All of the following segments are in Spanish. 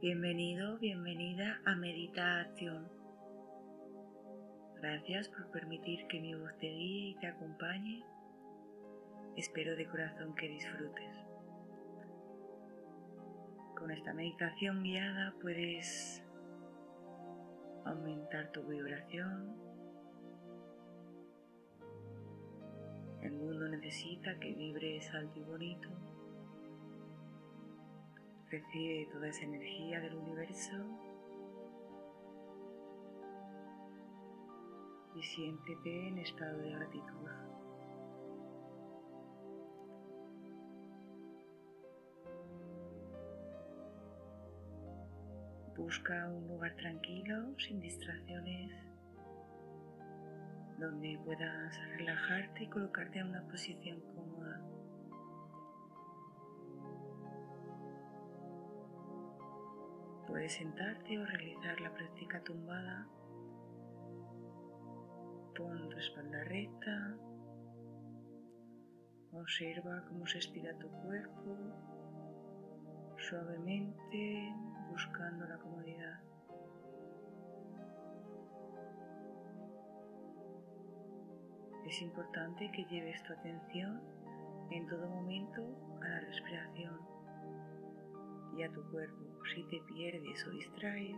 Bienvenido, bienvenida a Meditación. Gracias por permitir que mi voz te guíe y te acompañe. Espero de corazón que disfrutes. Con esta meditación guiada puedes aumentar tu vibración. El mundo necesita que vibres alto y bonito. Recibe toda esa energía del universo y siéntete en estado de gratitud. Busca un lugar tranquilo, sin distracciones, donde puedas relajarte y colocarte en una posición cómoda. Puedes sentarte o realizar la práctica tumbada. Pon tu espalda recta. Observa cómo se estira tu cuerpo suavemente buscando la comodidad. Es importante que lleves tu atención en todo momento a la respiración y a tu cuerpo. Si te pierdes o distraes,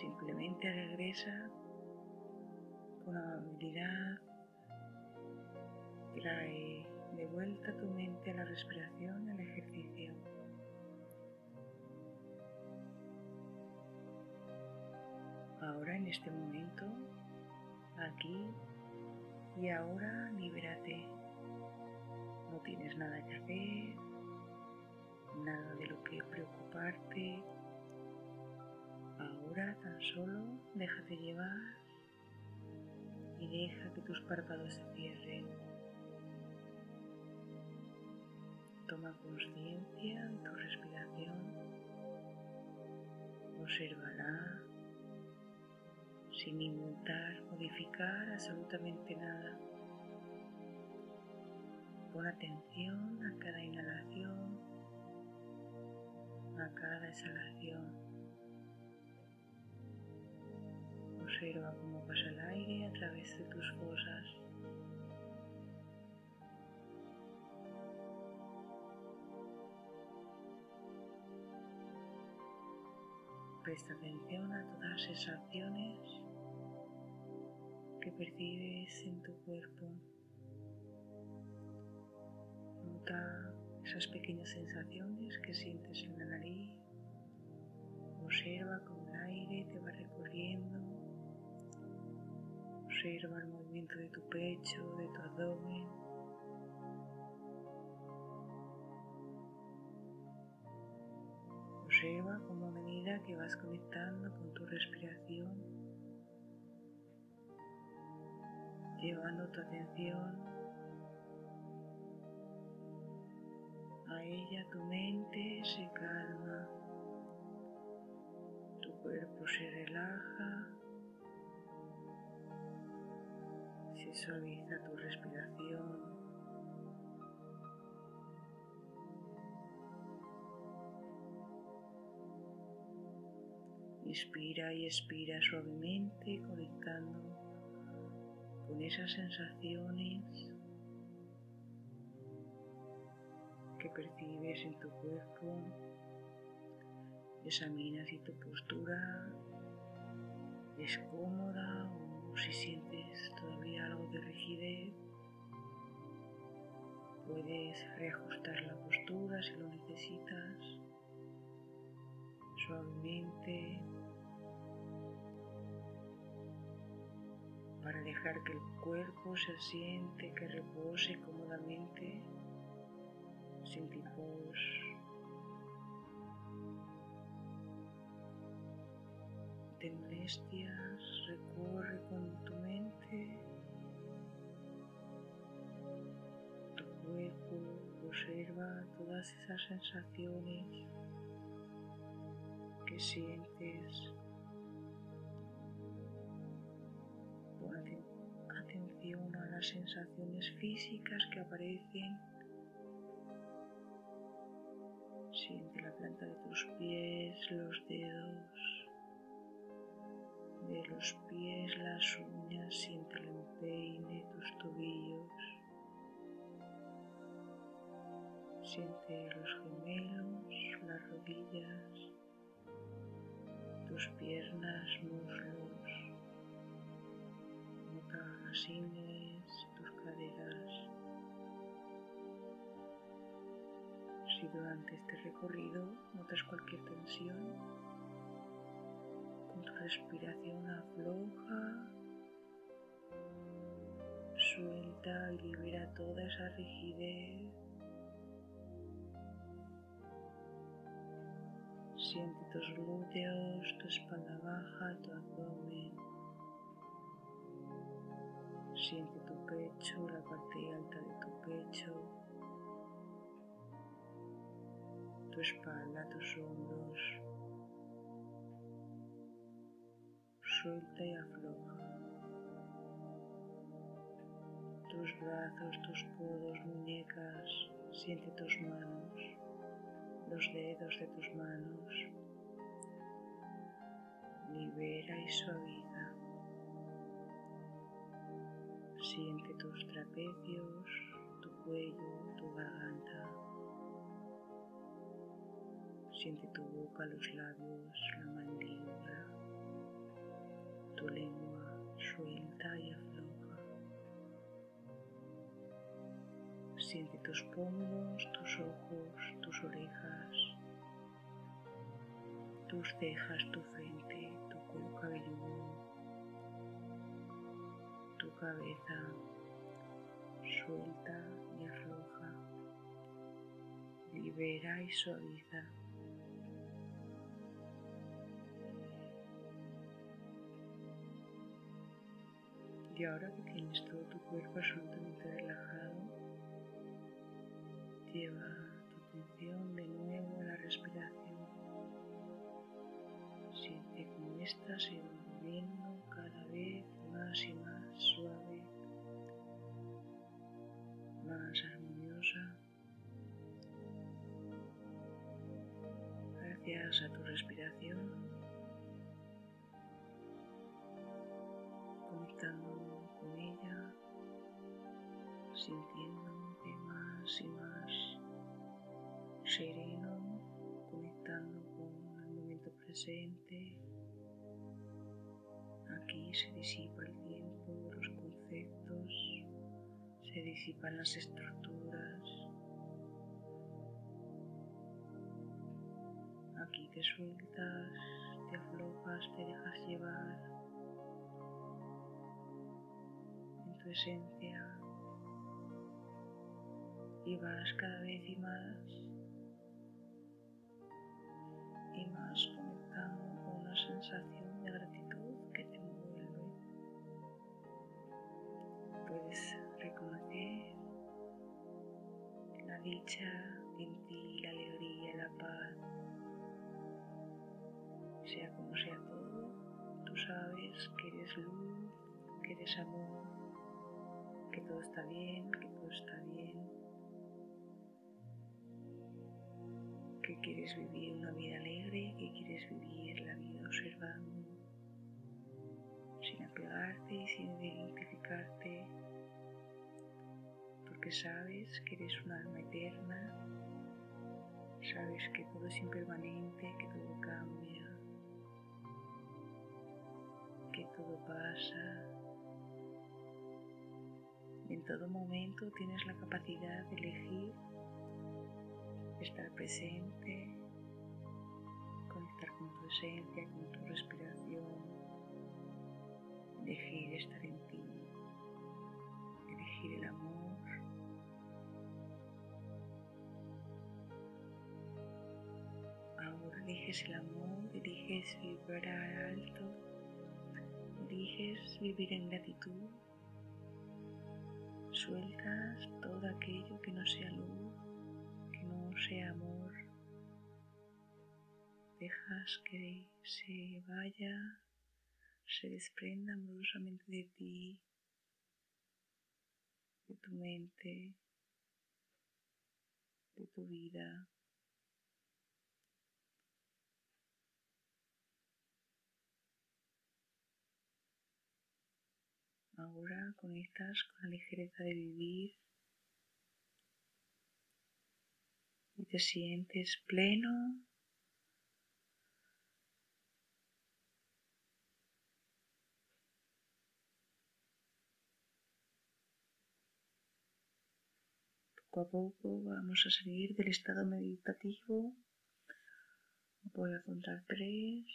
simplemente regresa con amabilidad, trae de vuelta tu mente a la respiración, al ejercicio. Ahora, en este momento, aquí y ahora, libérate. No tienes nada que hacer, nada de lo que preocuparte. Ahora tan solo déjate llevar y deja que tus párpados se cierren. Toma conciencia de tu respiración. Obsérvala sin intentar modificar absolutamente nada. Pon atención a cada inhalación, a cada exhalación. Observa cómo pasa el aire a través de tus fosas. Presta atención a todas las sensaciones que percibes en tu cuerpo. Nota esas pequeñas sensaciones que sientes en la nariz. Observa cómo el aire te va recorriendo. Observa el movimiento de tu pecho, de tu abdomen. Observa cómo a medida que vas conectando con tu respiración, llevando tu atención ella, tu mente se calma, tu cuerpo se relaja, se suaviza tu respiración. Inspira y expira suavemente conectando con esas sensaciones que percibes en tu cuerpo. Examina si tu postura es cómoda o si sientes todavía algo de rigidez. Puedes reajustar la postura si lo necesitas suavemente para dejar que el cuerpo se asiente, que repose cómodamente, sin tipos de molestias, recorre con tu mente. Tu cuerpo, observa todas esas sensaciones que sientes. Atención a las sensaciones físicas que aparecen Siente la planta de tus pies, los dedos, de los pies, las uñas, siente el empeine, tus tobillos. Siente los gemelos, las rodillas, tus piernas, muslos, nota las ingles, Si durante este recorrido notas cualquier tensión, con tu respiración afloja, suelta y libera toda esa rigidez. Siente tus glúteos, tu espalda baja, tu abdomen. Siente tu pecho, la parte alta de tu pecho, tu espalda, tus hombros. Suelta y afloja. Tus brazos, tus codos, muñecas, siente tus manos los dedos de tus manos. Libera y suaviza. Siente tus trapecios, tu cuello, tu garganta. Siente tu boca, los labios, la mandíbula, tu lengua suelta y afloja. Siente tus pómulos, tus ojos, tus orejas, tus cejas, tu frente, tu cuello cabelludo, tu cabeza. Suelta y afloja. Libera y suaviza. Y ahora que tienes todo tu cuerpo absolutamente relajado, Lleva tu atención de nuevo a la respiración. Siente cómo ésta se cada vez más y más suave, más armoniosa. Gracias a tu respiración, sintiéndote más y más sereno, conectando con el momento presente. Aquí se disipa el tiempo, los conceptos, se disipan las estructuras. Aquí te sueltas, te aflojas, te dejas llevar en tu esencia y vas cada vez y más y más conectado con una sensación de gratitud que te envuelve. Puedes reconocer la dicha en ti, la alegría, la paz. Sea como sea todo, tú sabes que eres luz, que eres amor, que todo está bien, que todo está bien quieres vivir una vida alegre, que quieres vivir la vida observando, sin apegarte y sin identificarte, porque sabes que eres un alma eterna, sabes que todo es impermanente, que todo cambia, que todo pasa. En todo momento tienes la capacidad de elegir estar presente, conectar con tu esencia, con tu respiración, elegir estar en ti, elegir el amor. Ahora eliges el amor, eliges vibrar alto, eliges vivir en gratitud, sueltas todo aquello que no sea luz ese amor dejas que se vaya, se desprenda amorosamente de ti, de tu mente, de tu vida. Ahora conectas con la ligereza de vivir te sientes pleno Poco a poco vamos a salir del estado meditativo. Voy a contar tres.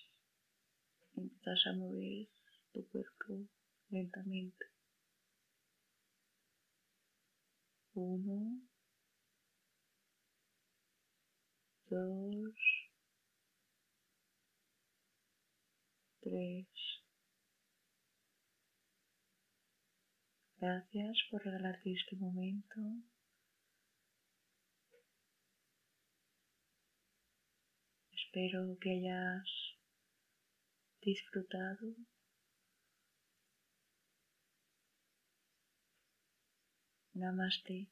Empiezas a mover tu cuerpo lentamente. Uno, dos, tres. Gracias por regalarte este momento. Espero que hayas disfrutado. Namaste.